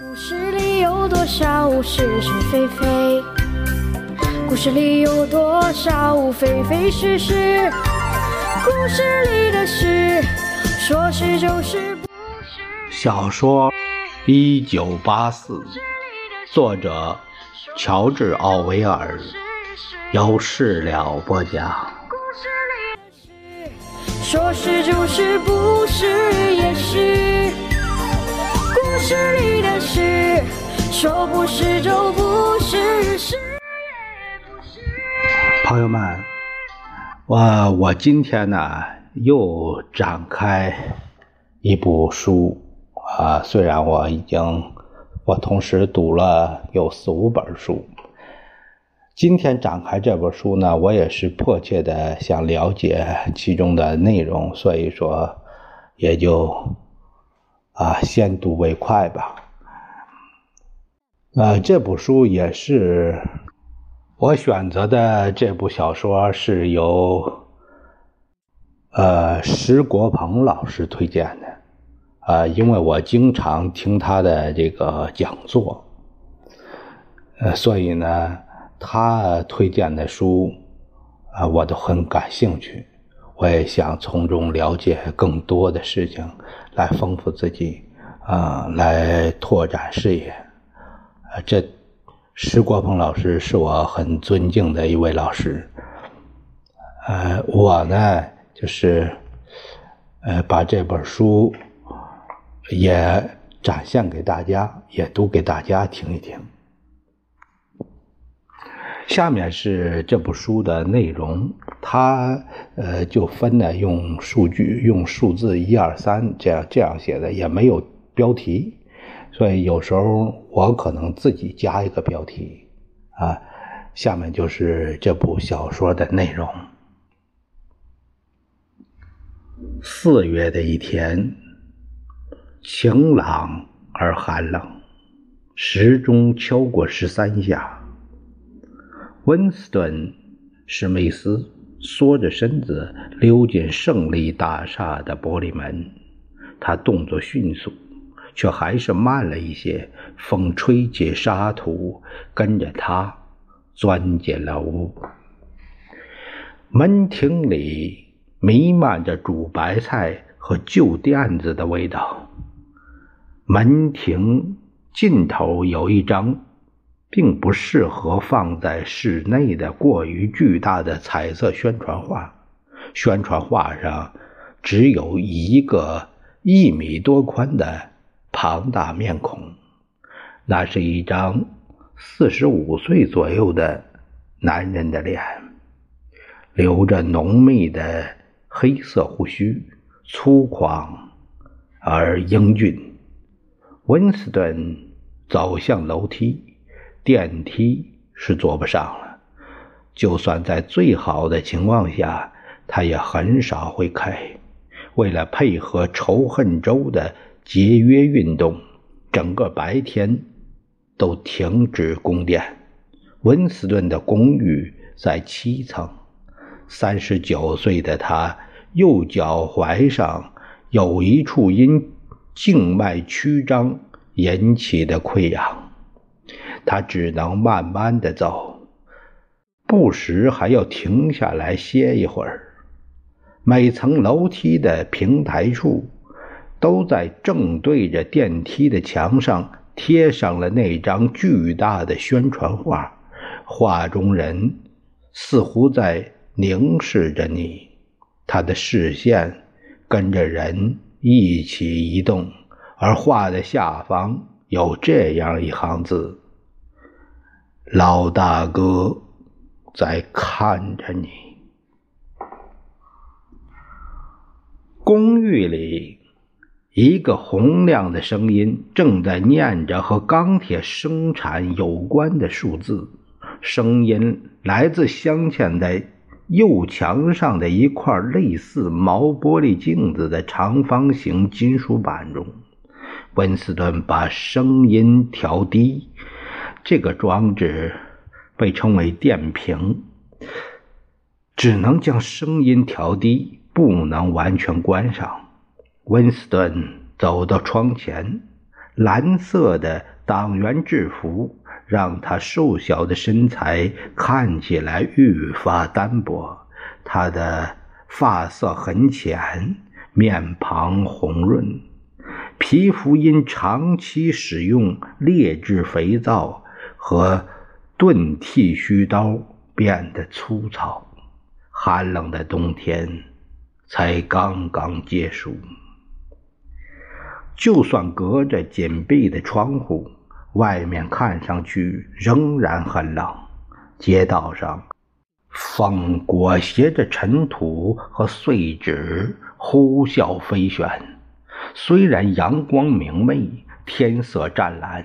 故事里有多少是是非非？故事里有多少非非是是？故事里的事，说是就是，不是。小说《一九八四》，作者乔治·奥威尔，由事了播讲。故事里的事，说是就是，不是也是。故事里的事，说不是就不是，是也不是。朋友们，我我今天呢又展开一部书啊，虽然我已经我同时读了有四五本书，今天展开这本书呢，我也是迫切的想了解其中的内容，所以说也就啊先睹为快吧。呃，这部书也是我选择的这部小说是由呃石国鹏老师推荐的，啊、因为我经常听他的这个讲座，呃，所以呢，他推荐的书啊、我都很感兴趣，我也想从中了解更多的事情，来丰富自己，啊、来拓展视野。啊，这石国鹏老师是我很尊敬的一位老师。呃，我呢就是呃把这本书也展现给大家，也读给大家听一听。下面是这部书的内容，它呃就分呢用数据、用数字一二三这样这样写的，也没有标题。所以有时候我可能自己加一个标题啊，下面就是这部小说的内容。四月的一天，晴朗而寒冷，时钟敲过十三下。温斯顿·史密斯缩着身子溜进胜利大厦的玻璃门，他动作迅速。却还是慢了一些。风吹起沙土，跟着他钻进了屋。门厅里弥漫着煮白菜和旧垫子的味道。门厅尽头有一张并不适合放在室内的过于巨大的彩色宣传画，宣传画上只有一个一米多宽的。庞大面孔，那是一张四十五岁左右的男人的脸，留着浓密的黑色胡须，粗犷而英俊。温斯顿走向楼梯，电梯是坐不上了。就算在最好的情况下，他也很少会开。为了配合仇恨周的。节约运动，整个白天都停止供电。温斯顿的公寓在七层，三十九岁的他右脚踝上有一处因静脉曲张引起的溃疡，他只能慢慢的走，不时还要停下来歇一会儿。每层楼梯的平台处。都在正对着电梯的墙上贴上了那张巨大的宣传画，画中人似乎在凝视着你，他的视线跟着人一起移动，而画的下方有这样一行字：“老大哥在看着你。”公寓里。一个洪亮的声音正在念着和钢铁生产有关的数字，声音来自镶嵌在右墙上的一块类似毛玻璃镜子的长方形金属板中。温斯顿把声音调低，这个装置被称为电瓶，只能将声音调低，不能完全关上。温斯顿走到窗前，蓝色的党员制服让他瘦小的身材看起来愈发单薄。他的发色很浅，面庞红润，皮肤因长期使用劣质肥皂和钝剃须刀变得粗糙。寒冷的冬天才刚刚结束。就算隔着紧闭的窗户，外面看上去仍然很冷。街道上，风裹挟着尘土和碎纸呼啸飞旋。虽然阳光明媚，天色湛蓝，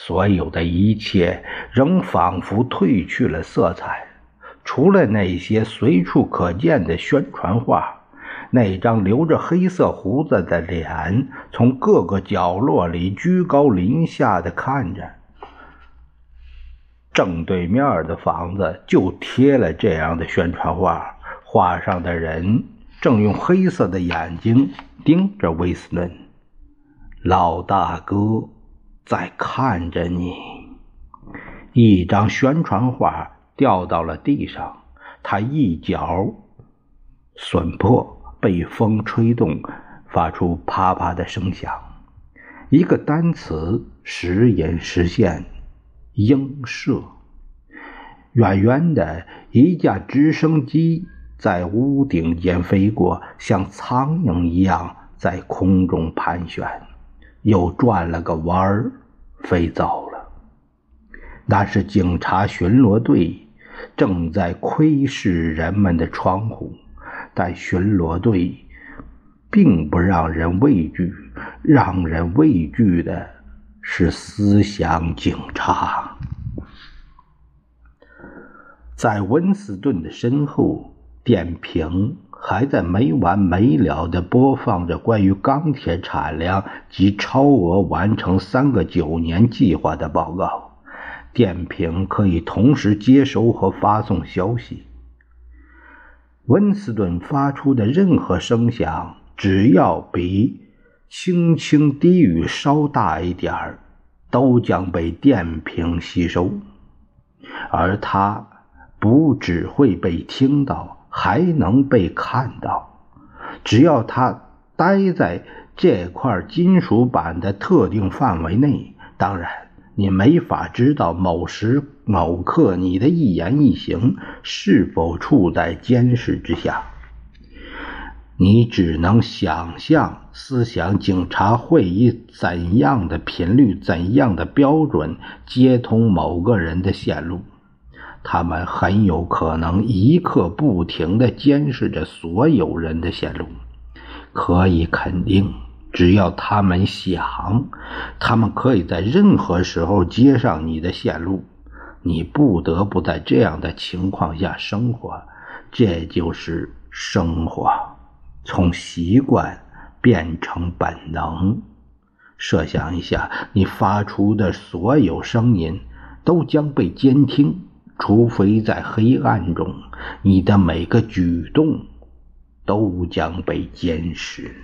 所有的一切仍仿佛褪去了色彩，除了那些随处可见的宣传画。那张留着黑色胡子的脸从各个角落里居高临下的看着，正对面的房子就贴了这样的宣传画，画上的人正用黑色的眼睛盯着威斯顿。老大哥在看着你。一张宣传画掉到了地上，他一角损破。被风吹动，发出啪啪的声响。一个单词时隐时现，鹰射。远远的一架直升机在屋顶间飞过，像苍蝇一样在空中盘旋，又转了个弯儿，飞走了。那是警察巡逻队正在窥视人们的窗户。但巡逻队并不让人畏惧，让人畏惧的是思想警察。在温斯顿的身后，电瓶还在没完没了地播放着关于钢铁产量及超额完成三个九年计划的报告。电瓶可以同时接收和发送消息。温斯顿发出的任何声响，只要比轻轻低语稍大一点儿，都将被电瓶吸收，而他不只会被听到，还能被看到。只要他待在这块金属板的特定范围内，当然。你没法知道某时某刻你的一言一行是否处在监视之下，你只能想象思想警察会以怎样的频率、怎样的标准接通某个人的线路。他们很有可能一刻不停地监视着所有人的线路，可以肯定。只要他们想，他们可以在任何时候接上你的线路。你不得不在这样的情况下生活，这就是生活，从习惯变成本能。设想一下，你发出的所有声音都将被监听，除非在黑暗中，你的每个举动都将被监视。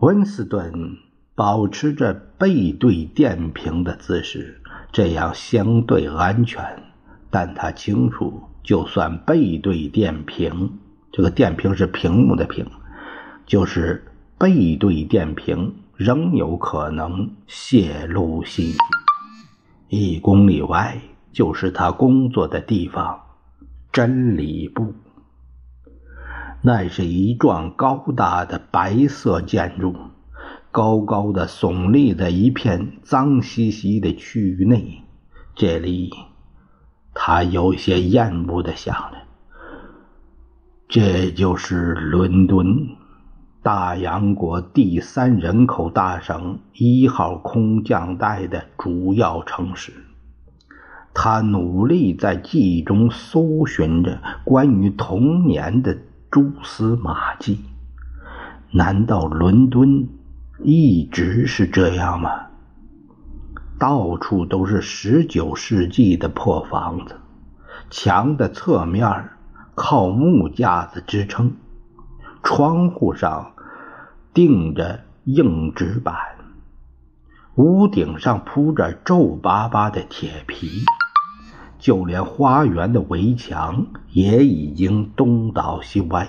温斯顿保持着背对电瓶的姿势，这样相对安全。但他清楚，就算背对电瓶，这个电瓶是屏幕的屏，就是背对电瓶，仍有可能泄露信息。一公里外就是他工作的地方——真理部。那是一幢高大的白色建筑，高高的耸立在一片脏兮兮的区域内。这里，他有些厌恶的想着：这就是伦敦，大洋国第三人口大省一号空降带的主要城市。他努力在记忆中搜寻着关于童年的。蛛丝马迹，难道伦敦一直是这样吗？到处都是十九世纪的破房子，墙的侧面靠木架子支撑，窗户上钉着硬纸板，屋顶上铺着皱巴巴的铁皮，就连花园的围墙也已经东倒西歪。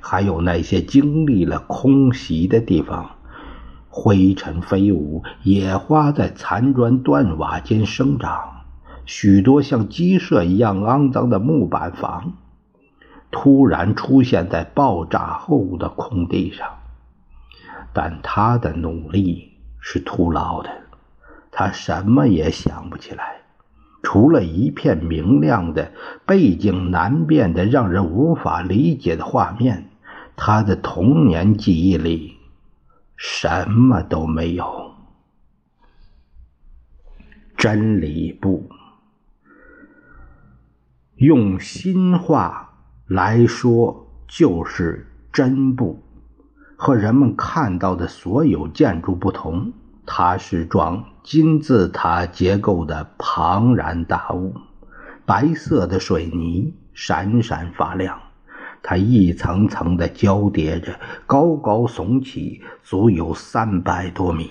还有那些经历了空袭的地方，灰尘飞舞，野花在残砖断瓦间生长，许多像鸡舍一样肮脏的木板房，突然出现在爆炸后的空地上。但他的努力是徒劳的，他什么也想不起来，除了一片明亮的、背景难辨的、让人无法理解的画面。他的童年记忆里什么都没有。真理部，用新话来说就是真部。和人们看到的所有建筑不同，它是幢金字塔结构的庞然大物，白色的水泥闪闪发亮。它一层层的交叠着，高高耸起，足有三百多米。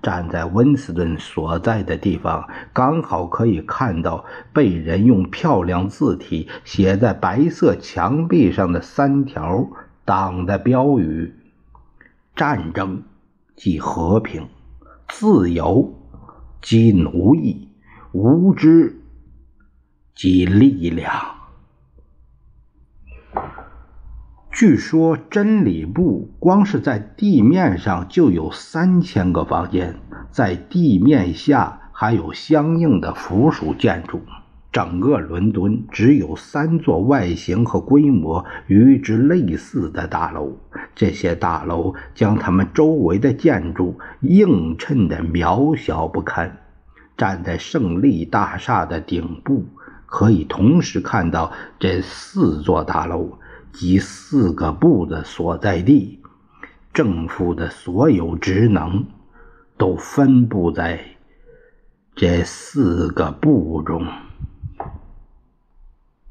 站在温斯顿所在的地方，刚好可以看到被人用漂亮字体写在白色墙壁上的三条党的标语：“战争即和平，自由即奴役，无知即力量。”据说真理部光是在地面上就有三千个房间，在地面下还有相应的附属建筑。整个伦敦只有三座外形和规模与之类似的大楼，这些大楼将它们周围的建筑映衬得渺小不堪。站在胜利大厦的顶部，可以同时看到这四座大楼。及四个部的所在地，政府的所有职能都分布在这四个部中。